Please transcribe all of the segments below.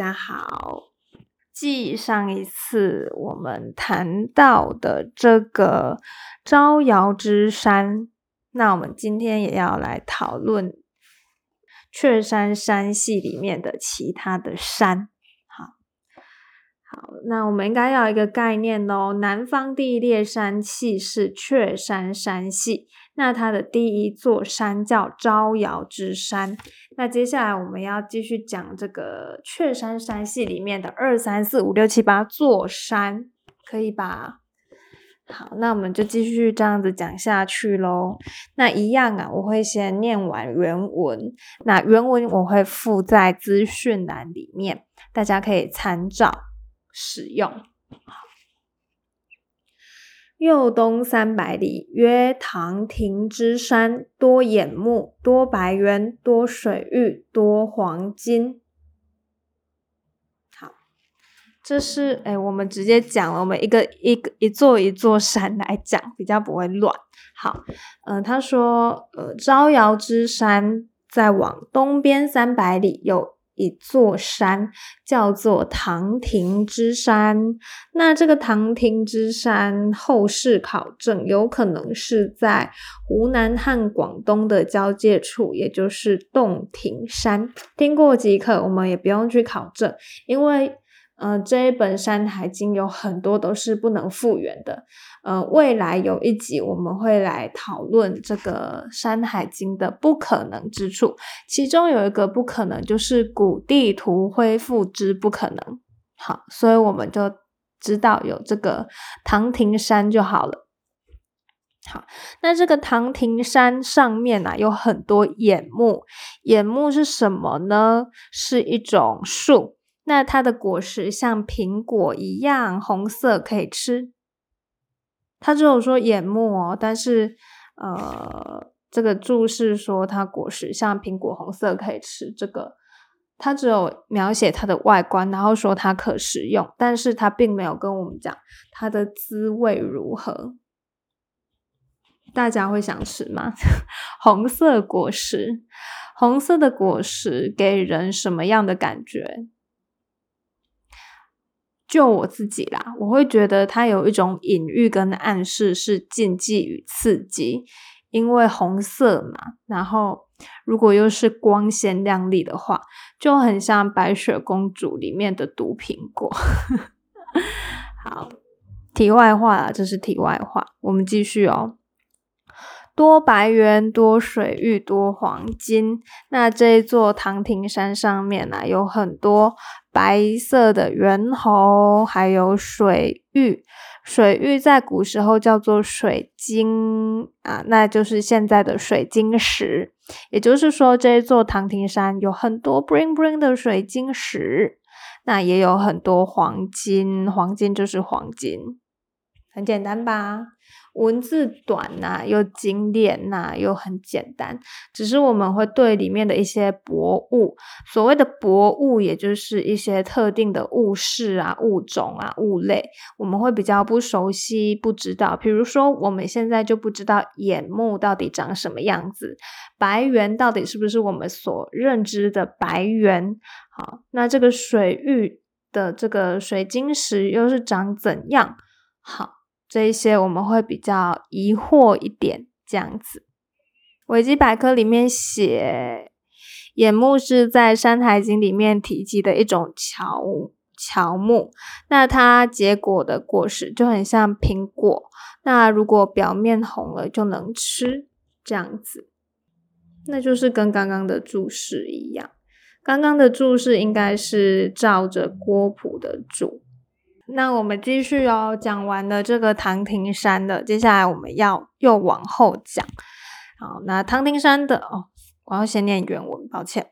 大家好。继上一次我们谈到的这个招摇之山，那我们今天也要来讨论雀山山系里面的其他的山。好，好，那我们应该要一个概念哦，南方第一列山系是雀山山系。那它的第一座山叫招摇之山。那接下来我们要继续讲这个雀山山系里面的二三四五六七八座山，可以吧？好，那我们就继续这样子讲下去喽。那一样啊，我会先念完原文，那原文我会附在资讯栏里面，大家可以参照使用。右东三百里，曰唐庭之山，多眼目，多白猿，多水玉，多黄金。好，这是哎，我们直接讲了，我们一个一个一座一座山来讲，比较不会乱。好，嗯，他说，呃，招摇之山再往东边三百里有。一座山叫做唐亭之山，那这个唐亭之山后世考证有可能是在湖南和广东的交界处，也就是洞庭山。听过即可，我们也不用去考证，因为。呃，这一本《山海经》有很多都是不能复原的。呃，未来有一集我们会来讨论这个《山海经》的不可能之处，其中有一个不可能就是古地图恢复之不可能。好，所以我们就知道有这个唐庭山就好了。好，那这个唐庭山上面啊有很多眼目，眼目是什么呢？是一种树。那它的果实像苹果一样红色，可以吃。它只有说眼目哦，但是呃，这个注释说它果实像苹果红色，可以吃。这个它只有描写它的外观，然后说它可食用，但是它并没有跟我们讲它的滋味如何。大家会想吃吗？红色果实，红色的果实给人什么样的感觉？就我自己啦，我会觉得它有一种隐喻跟暗示，是禁忌与刺激，因为红色嘛，然后如果又是光鲜亮丽的话，就很像白雪公主里面的毒苹果。好，题外话啦，这是题外话，我们继续哦。多白猿，多水玉，多黄金。那这一座唐亭山上面呢，有很多白色的猿猴，还有水玉。水玉在古时候叫做水晶啊，那就是现在的水晶石。也就是说，这一座唐亭山有很多 bling bling 的水晶石，那也有很多黄金。黄金就是黄金，很简单吧？文字短呐，又精炼呐，又很简单。只是我们会对里面的一些博物，所谓的博物，也就是一些特定的物事啊、物种啊、物类，我们会比较不熟悉、不知道。比如说，我们现在就不知道眼目到底长什么样子，白猿到底是不是我们所认知的白猿？好，那这个水域的这个水晶石又是长怎样？好。这一些我们会比较疑惑一点，这样子。维基百科里面写，眼目是在《山海经》里面提及的一种乔乔木，那它结果的果实就很像苹果，那如果表面红了就能吃，这样子。那就是跟刚刚的注释一样，刚刚的注释应该是照着郭璞的注。那我们继续哦，讲完了这个唐庭山的，接下来我们要又往后讲。好，那唐庭山的哦，我要先念原文，抱歉。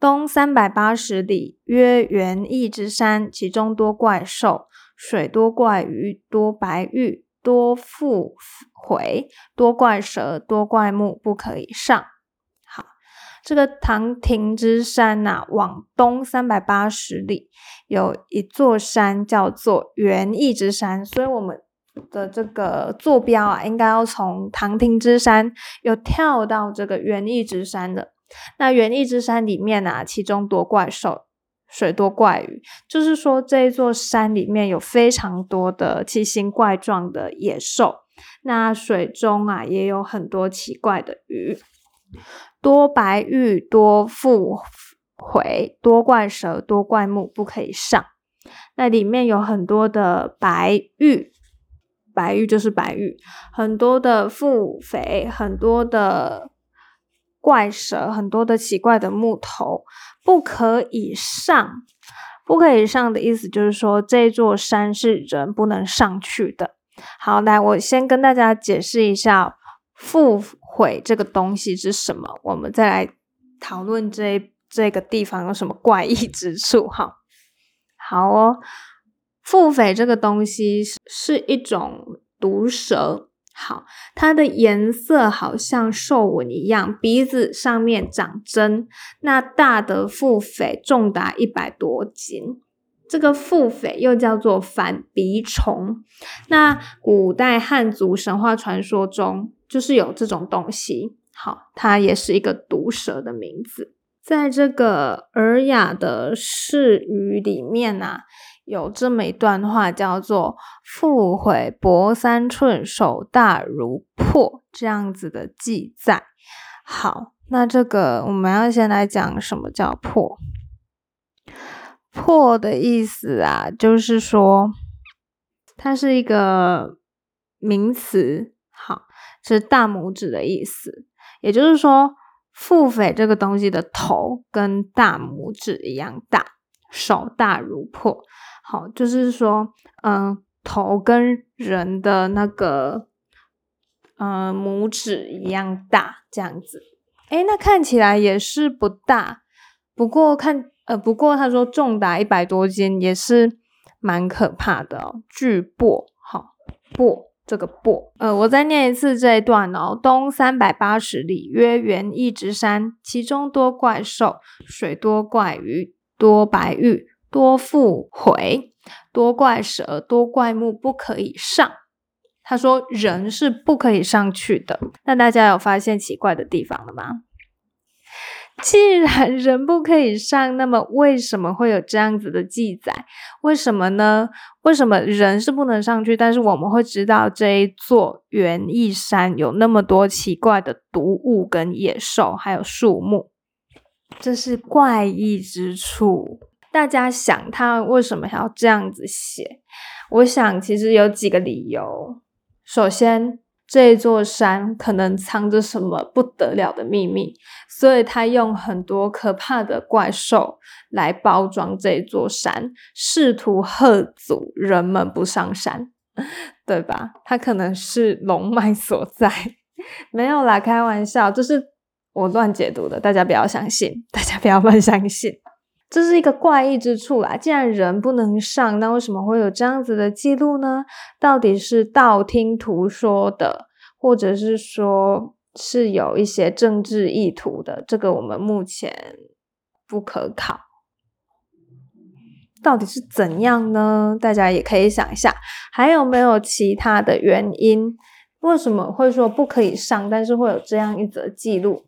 东三百八十里，曰元义之山，其中多怪兽，水多怪鱼，多白玉，多复回，多怪蛇，多怪木，不可以上。这个唐庭之山呐，往东三百八十里有一座山叫做元义之山，所以我们的这个坐标啊，应该要从唐庭之山又跳到这个元义之山的。那元义之山里面啊，其中多怪兽，水多怪鱼，就是说这一座山里面有非常多的奇形怪状的野兽，那水中啊也有很多奇怪的鱼，多白玉，多腹回，多怪蛇，多怪木，不可以上。那里面有很多的白玉，白玉就是白玉，很多的腹肥，很多的怪蛇，很多的奇怪的木头。不可以上，不可以上的意思就是说，这座山是人不能上去的。好，来，我先跟大家解释一下复毁这个东西是什么，我们再来讨论这这个地方有什么怪异之处。哈，好哦，腹诽这个东西是一种毒蛇。好，它的颜色好像兽纹一样，鼻子上面长针。那大的腹诽重达一百多斤，这个腹匪又叫做反鼻虫。那古代汉族神话传说中就是有这种东西。好，它也是一个毒蛇的名字。在这个《尔雅》的释语里面啊。有这么一段话，叫做“腹毁薄三寸，手大如破”这样子的记载。好，那这个我们要先来讲什么叫破。破的意思啊，就是说它是一个名词，好，是大拇指的意思。也就是说，腹诽这个东西的头跟大拇指一样大，手大如破。好，就是说，嗯，头跟人的那个，嗯，拇指一样大，这样子。哎，那看起来也是不大，不过看，呃，不过他说重达一百多斤，也是蛮可怕的哦。巨擘，好，擘这个擘，呃，我再念一次这一段哦。东三百八十里，曰元一直山，其中多怪兽，水多怪鱼，多白玉。多复回，多怪蛇，多怪木，不可以上。他说人是不可以上去的。那大家有发现奇怪的地方了吗？既然人不可以上，那么为什么会有这样子的记载？为什么呢？为什么人是不能上去？但是我们会知道这一座园艺山有那么多奇怪的毒物跟野兽，还有树木，这是怪异之处。大家想他为什么要这样子写？我想其实有几个理由。首先，这座山可能藏着什么不得了的秘密，所以他用很多可怕的怪兽来包装这座山，试图吓阻人们不上山，对吧？他可能是龙脉所在，没有啦，开玩笑，这是我乱解读的，大家不要相信，大家不要乱相信。这是一个怪异之处啦。既然人不能上，那为什么会有这样子的记录呢？到底是道听途说的，或者是说是有一些政治意图的？这个我们目前不可考。到底是怎样呢？大家也可以想一下，还有没有其他的原因？为什么会说不可以上，但是会有这样一则记录？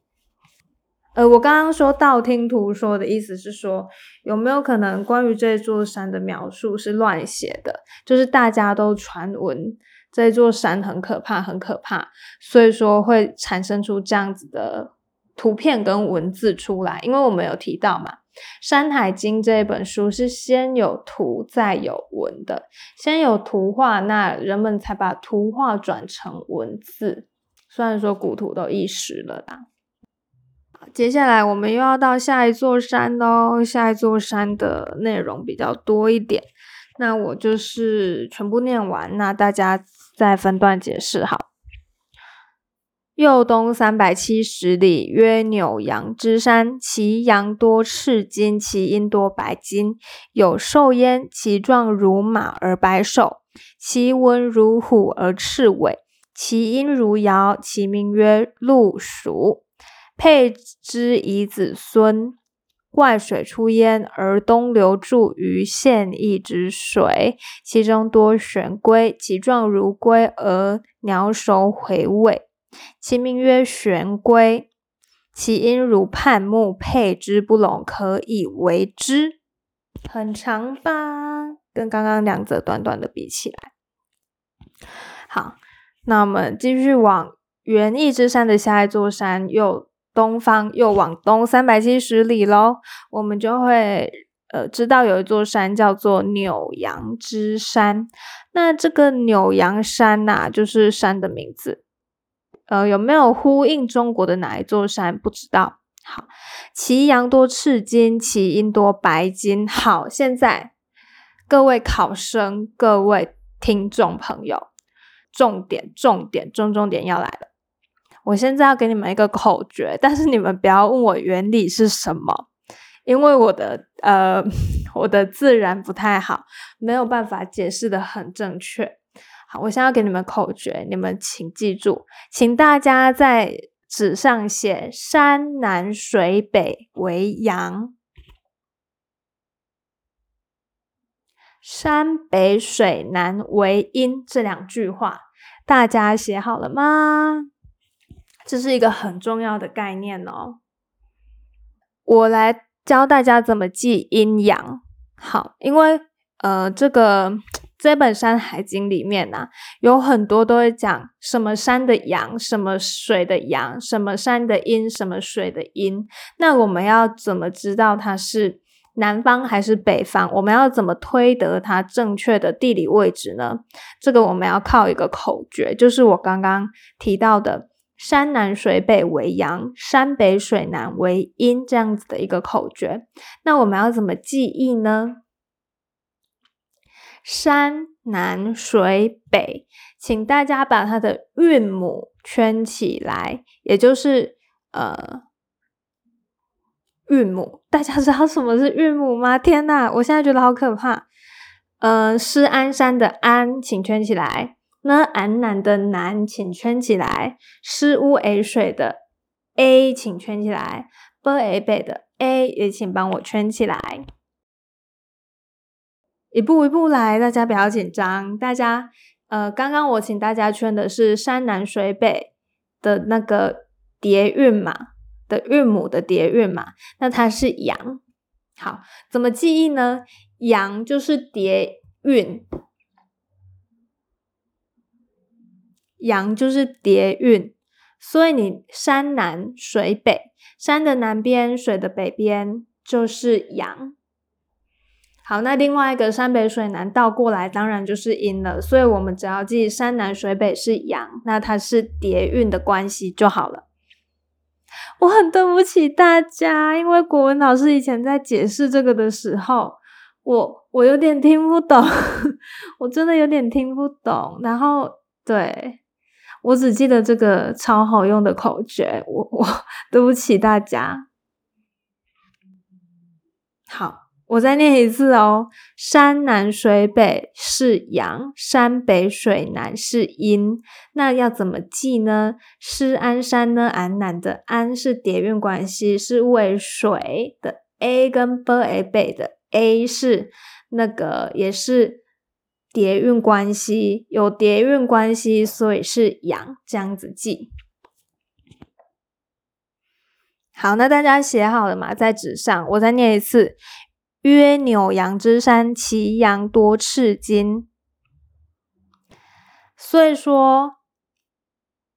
呃，我刚刚说道听途说的意思是说，有没有可能关于这座山的描述是乱写的？就是大家都传闻这座山很可怕，很可怕，所以说会产生出这样子的图片跟文字出来。因为我们有提到嘛，《山海经》这一本书是先有图再有文的，先有图画，那人们才把图画转成文字。虽然说古图都遗失了啦。接下来我们又要到下一座山喽。下一座山的内容比较多一点，那我就是全部念完，那大家再分段解释。好，右东三百七十里，曰扭阳之山，其阳多赤金，其阴多白金，有兽焉，其状如马而白首，其文如虎而赤尾，其音如尧，其名曰鹿蜀。配之以子孙，怪水出焉，而东流注于县邑之水，其中多玄龟，其状如龟，而鸟首回尾，其名曰玄龟。其音如盼木，配之不拢，可以为之。很长吧？跟刚刚两则短短的比起来，好，那我们继续往园艺之山的下一座山，又东方又往东三百七十里喽，我们就会呃知道有一座山叫做扭阳之山。那这个扭阳山呐，就是山的名字。呃，有没有呼应中国的哪一座山？不知道。好，其阳多赤金，其阴多白金。好，现在各位考生、各位听众朋友，重点、重点、重重点要来了。我现在要给你们一个口诀，但是你们不要问我原理是什么，因为我的呃，我的自然不太好，没有办法解释的很正确。好，我现在要给你们口诀，你们请记住，请大家在纸上写“山南水北为阳”，山北水南为阴这两句话，大家写好了吗？这是一个很重要的概念哦。我来教大家怎么记阴阳。好，因为呃，这个。这本《山海经》里面呢，有很多都会讲什么山的阳，什么水的阳，什么山的阴，什么水的阴。那我们要怎么知道它是南方还是北方？我们要怎么推得它正确的地理位置呢？这个我们要靠一个口诀，就是我刚刚提到的“山南水北为阳，山北水南为阴”这样子的一个口诀。那我们要怎么记忆呢？山南水北，请大家把它的韵母圈起来，也就是呃韵母。大家知道什么是韵母吗？天呐，我现在觉得好可怕。呃，施安山的安，请圈起来。呢，安南的南，请圈起来。诗乌 A 水的 A，请圈起来。b A 北的 A，也请帮我圈起来。一步一步来，大家不要紧张。大家，呃，刚刚我请大家圈的是山南水北的那个叠韵嘛的韵母的叠韵嘛，那它是阳。好，怎么记忆呢？阳就是叠韵，阳就是叠韵，所以你山南水北，山的南边，水的北边就是阳。好，那另外一个山北水南倒过来，当然就是阴了。所以我们只要记山南水北是阳，那它是叠韵的关系就好了。我很对不起大家，因为国文老师以前在解释这个的时候，我我有点听不懂，我真的有点听不懂。然后对我只记得这个超好用的口诀，我我对不起大家。好。我再念一次哦，山南水北是阳，山北水南是阴。那要怎么记呢？是安山呢？安南的安是叠韵关系，是为水的 a 跟 b a 北的 a 是那个也是叠韵关系，有叠韵关系，所以是阳，这样子记。好，那大家写好了吗？在纸上，我再念一次。曰扭阳之山，其阳多赤金。所以说，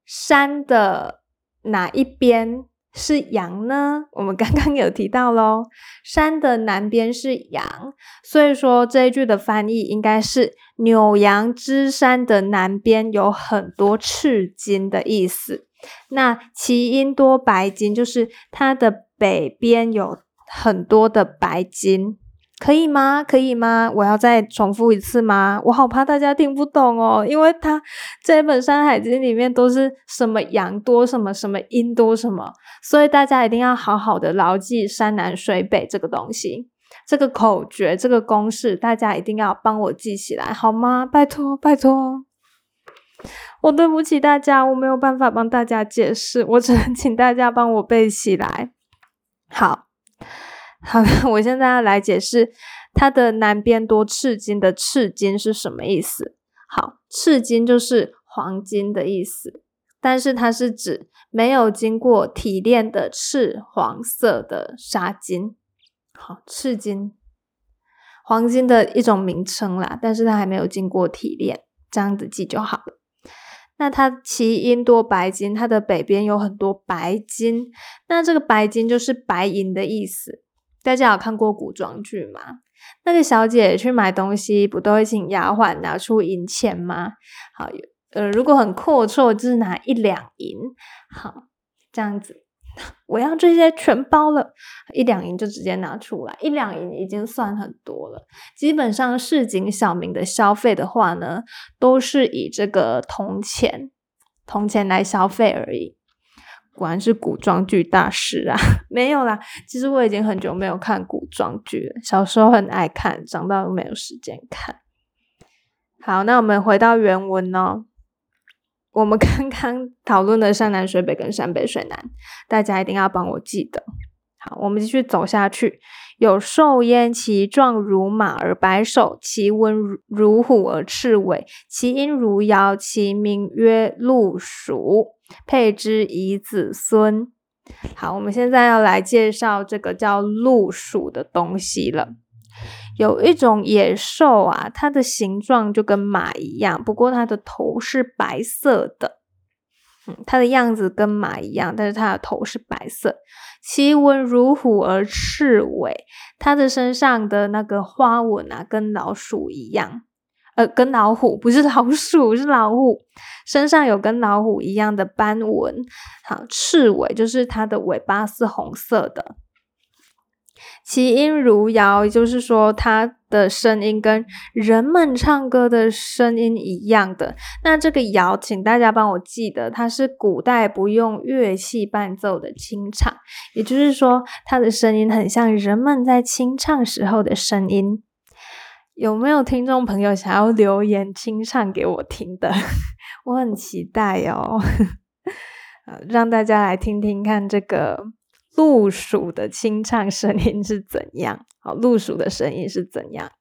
山的哪一边是羊呢？我们刚刚有提到喽，山的南边是羊，所以说这一句的翻译应该是扭阳之山的南边有很多赤金的意思。那其因多白金，就是它的北边有。很多的白金，可以吗？可以吗？我要再重复一次吗？我好怕大家听不懂哦，因为它这本《山海经》里面都是什么阳多什么什么阴多什么，所以大家一定要好好的牢记山南水北这个东西，这个口诀，这个公式，大家一定要帮我记起来，好吗？拜托，拜托，我对不起大家，我没有办法帮大家解释，我只能请大家帮我背起来，好。好，我现在要来解释它的南边多赤金的赤金是什么意思。好，赤金就是黄金的意思，但是它是指没有经过提炼的赤黄色的沙金。好，赤金。黄金的一种名称啦，但是它还没有经过提炼，这样子记就好了。那它其因多白金，它的北边有很多白金，那这个白金就是白银的意思。大家有看过古装剧吗？那个小姐去买东西，不都会请丫鬟拿出银钱吗？好，呃，如果很阔绰，就是拿一两银。好，这样子，我要这些全包了，一两银就直接拿出来，一两银已经算很多了。基本上市井小民的消费的话呢，都是以这个铜钱、铜钱来消费而已。果然是古装剧大师啊！没有啦，其实我已经很久没有看古装剧了。小时候很爱看，长大又没有时间看。好，那我们回到原文哦。我们刚刚讨论的山南水北跟山北水南，大家一定要帮我记得。好，我们继续走下去。有兽焉，其状如马而白首，其文如虎而赤尾，其音如尧，其名曰鹿鼠。配之以子孙。好，我们现在要来介绍这个叫鹿鼠的东西了。有一种野兽啊，它的形状就跟马一样，不过它的头是白色的。嗯，它的样子跟马一样，但是它的头是白色。其纹如虎而赤尾，它的身上的那个花纹啊，跟老鼠一样。呃，跟老虎不是老鼠，是老虎，身上有跟老虎一样的斑纹。好，赤尾就是它的尾巴是红色的。其音如谣，就是说它的声音跟人们唱歌的声音一样的。那这个谣，请大家帮我记得，它是古代不用乐器伴奏的清唱，也就是说，它的声音很像人们在清唱时候的声音。有没有听众朋友想要留言清唱给我听的？我很期待哦，让大家来听听看这个鹿鼠的清唱声音是怎样。好，鹿鼠的声音是怎样？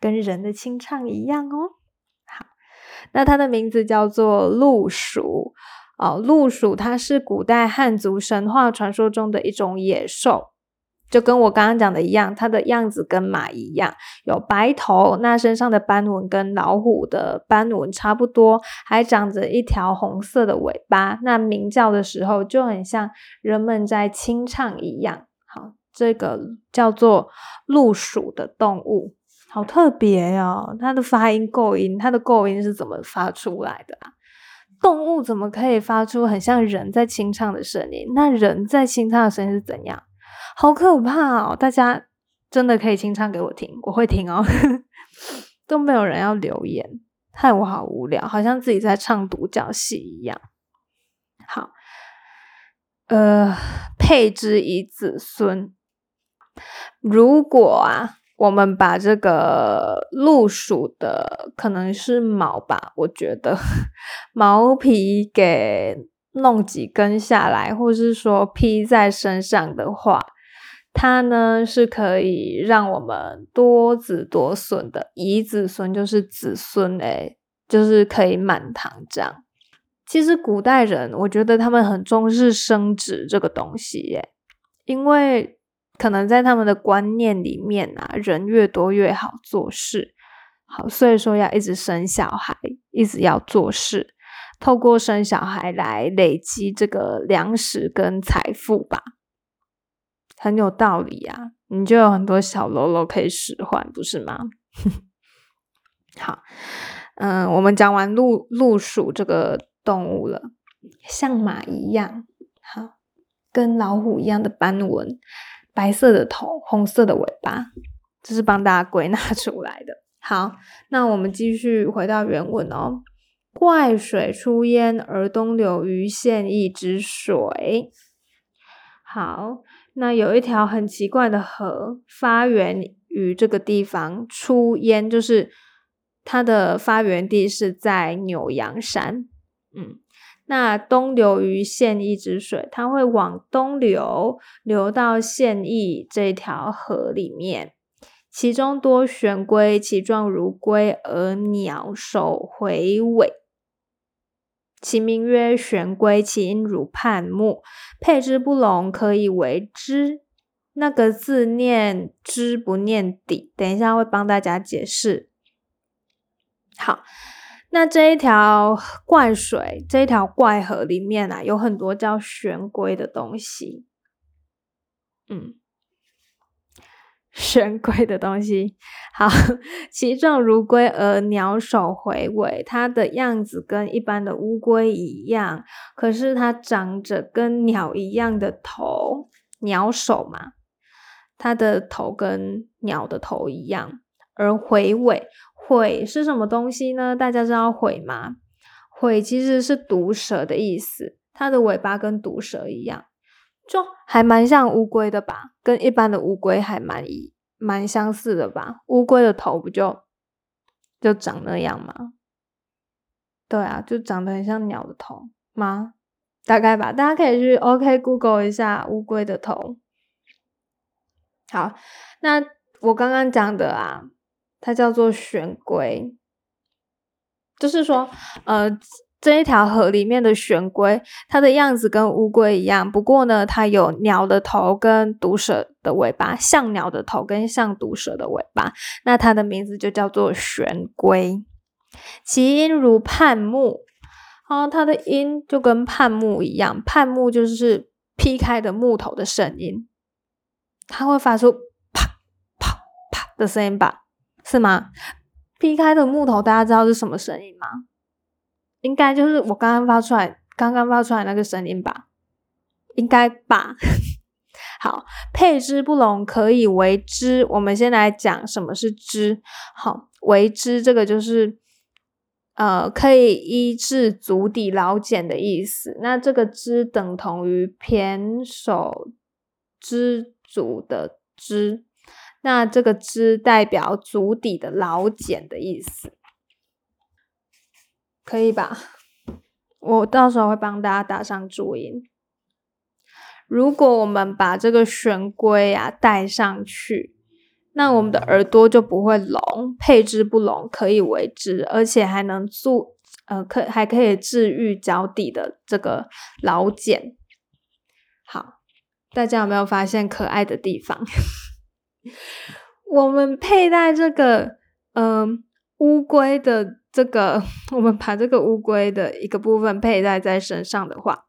跟人的清唱一样哦。好，那它的名字叫做鹿鼠。哦，鹿鼠它是古代汉族神话传说中的一种野兽。就跟我刚刚讲的一样，它的样子跟马一样，有白头，那身上的斑纹跟老虎的斑纹差不多，还长着一条红色的尾巴。那鸣叫的时候就很像人们在清唱一样。好，这个叫做鹿鼠的动物，好特别哦。它的发音构音，它的构音是怎么发出来的啊？动物怎么可以发出很像人在清唱的声音？那人在清唱的声音是怎样？好可怕哦！大家真的可以清唱给我听，我会听哦。都没有人要留言，害我好无聊，好像自己在唱独角戏一样。好，呃，配之以子孙。如果啊，我们把这个鹿鼠的可能是毛吧，我觉得毛皮给弄几根下来，或是说披在身上的话。它呢是可以让我们多子多孙的，以子孙就是子孙诶，就是可以满堂这样。其实古代人，我觉得他们很重视生殖这个东西耶，因为可能在他们的观念里面啊，人越多越好做事，好，所以说要一直生小孩，一直要做事，透过生小孩来累积这个粮食跟财富吧。很有道理啊，你就有很多小喽啰可以使唤，不是吗？好，嗯，我们讲完鹿鹿鼠这个动物了，像马一样，好，跟老虎一样的斑纹，白色的头，红色的尾巴，这是帮大家归纳出来的。好，那我们继续回到原文哦。怪水出焉而东流于县邑之水。好。那有一条很奇怪的河，发源于这个地方，出焉就是它的发源地是在扭阳山。嗯，那东流于县邑之水，它会往东流，流到县邑这条河里面。其中多玄龟，其状如龟，而鸟首回尾。其名曰玄龟，其音如盼木，配之不聋，可以为之。那个字念知不念底，等一下会帮大家解释。好，那这一条怪水，这一条怪河里面啊，有很多叫玄龟的东西。嗯。玄龟的东西，好，其状如龟而鸟首回尾，它的样子跟一般的乌龟一样，可是它长着跟鸟一样的头，鸟首嘛，它的头跟鸟的头一样，而回尾，尾是什么东西呢？大家知道尾吗？尾其实是毒蛇的意思，它的尾巴跟毒蛇一样。就还蛮像乌龟的吧，跟一般的乌龟还蛮一蛮相似的吧。乌龟的头不就就长那样吗？对啊，就长得很像鸟的头吗？大概吧，大家可以去 OK Google 一下乌龟的头。好，那我刚刚讲的啊，它叫做玄龟，就是说呃。这一条河里面的玄龟，它的样子跟乌龟一样，不过呢，它有鸟的头跟毒蛇的尾巴，像鸟的头跟像毒蛇的尾巴，那它的名字就叫做玄龟。其音如判木，啊，它的音就跟判木一样，判木就是劈开的木头的声音，它会发出啪啪啪的声音吧？是吗？劈开的木头，大家知道是什么声音吗？应该就是我刚刚发出来，刚刚发出来那个声音吧，应该吧。好，配之不拢，可以为之。我们先来讲什么是之。好，为之这个就是呃，可以医治足底老茧的意思。那这个之等同于偏手之足的之，那这个之代表足底的老茧的意思。可以吧？我到时候会帮大家打上注音。如果我们把这个玄龟啊带上去，那我们的耳朵就不会聋，配置不聋，可以为之，而且还能助呃，可还可以治愈脚底的这个老茧。好，大家有没有发现可爱的地方？我们佩戴这个嗯乌龟的。这个 我们把这个乌龟的一个部分佩戴在身上的话，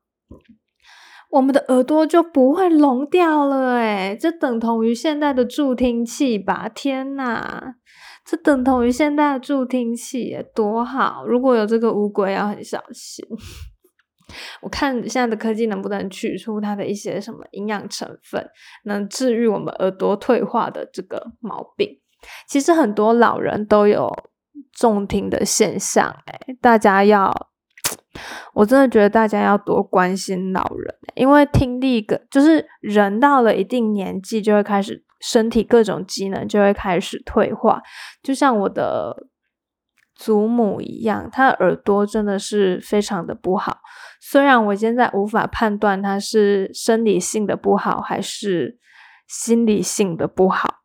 我们的耳朵就不会聋掉了。诶这等同于现代的助听器吧？天呐，这等同于现代的助听器，多好！如果有这个乌龟，要很小心。我看现在的科技能不能取出它的一些什么营养成分，能治愈我们耳朵退化的这个毛病。其实很多老人都有。重听的现象，哎，大家要，我真的觉得大家要多关心老人，因为听力个就是人到了一定年纪就会开始身体各种机能就会开始退化，就像我的祖母一样，她耳朵真的是非常的不好。虽然我现在无法判断她是生理性的不好还是心理性的不好，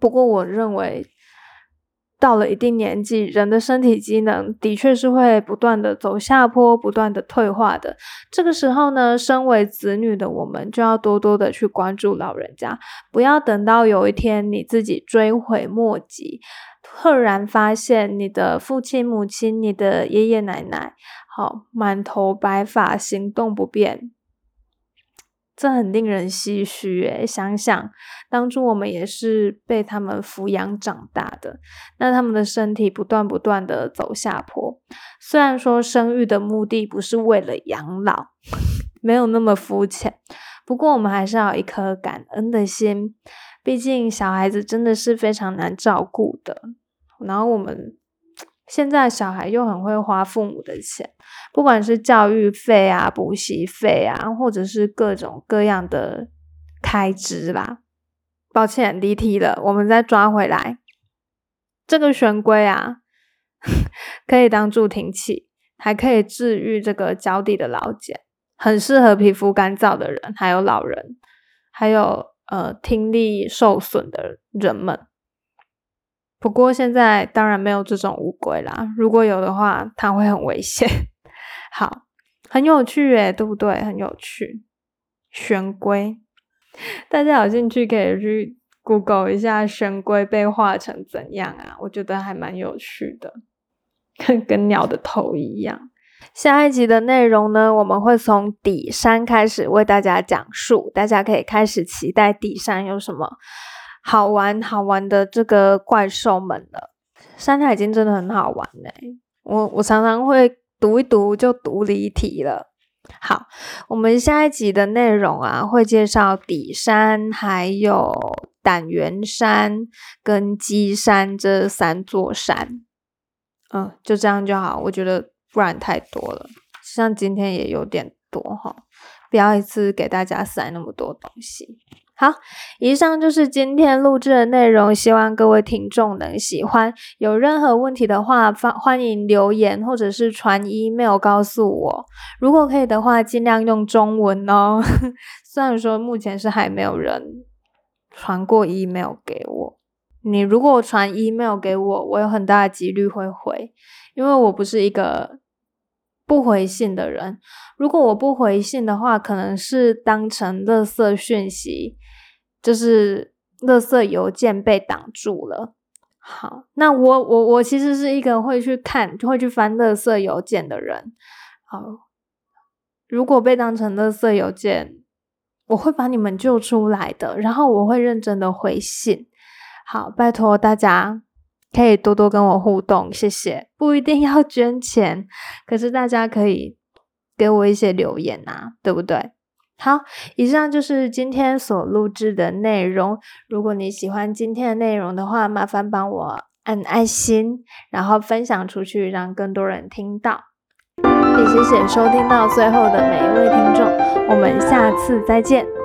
不过我认为。到了一定年纪，人的身体机能的确是会不断的走下坡，不断的退化的。这个时候呢，身为子女的我们就要多多的去关注老人家，不要等到有一天你自己追悔莫及，赫然发现你的父亲、母亲、你的爷爷奶奶，好满头白发，行动不便。这很令人唏嘘诶，想想当初我们也是被他们抚养长大的，那他们的身体不断不断的走下坡。虽然说生育的目的不是为了养老，没有那么肤浅，不过我们还是要有一颗感恩的心。毕竟小孩子真的是非常难照顾的，然后我们。现在小孩又很会花父母的钱，不管是教育费啊、补习费啊，或者是各种各样的开支啦。抱歉，离题了，我们再抓回来。这个玄龟啊，可以当助听器，还可以治愈这个脚底的老茧，很适合皮肤干燥的人，还有老人，还有呃听力受损的人们。不过现在当然没有这种乌龟啦，如果有的话，它会很危险。好，很有趣诶，对不对？很有趣。玄龟，大家有兴趣可以去 Google 一下玄龟被画成怎样啊？我觉得还蛮有趣的，跟跟鸟的头一样。下一集的内容呢，我们会从底山开始为大家讲述，大家可以开始期待底山有什么好玩好玩的这个怪兽们了。山海经真的很好玩呢，我我常常会读一读就读离题了。好，我们下一集的内容啊，会介绍底山、还有胆元山跟鸡山这三座山。嗯，就这样就好，我觉得不然太多了，像今天也有点多哈，不要一次给大家塞那么多东西。好，以上就是今天录制的内容，希望各位听众能喜欢。有任何问题的话，欢欢迎留言或者是传 email 告诉我。如果可以的话，尽量用中文哦。虽然说目前是还没有人传过 email 给我，你如果传 email 给我，我有很大的几率会回，因为我不是一个不回信的人。如果我不回信的话，可能是当成垃圾讯息。就是垃圾邮件被挡住了。好，那我我我其实是一个会去看、会去翻垃圾邮件的人。好，如果被当成垃圾邮件，我会把你们救出来的，然后我会认真的回信。好，拜托大家可以多多跟我互动，谢谢。不一定要捐钱，可是大家可以给我一些留言啊，对不对？好，以上就是今天所录制的内容。如果你喜欢今天的内容的话，麻烦帮我按爱心，然后分享出去，让更多人听到。也谢谢收听到最后的每一位听众，我们下次再见。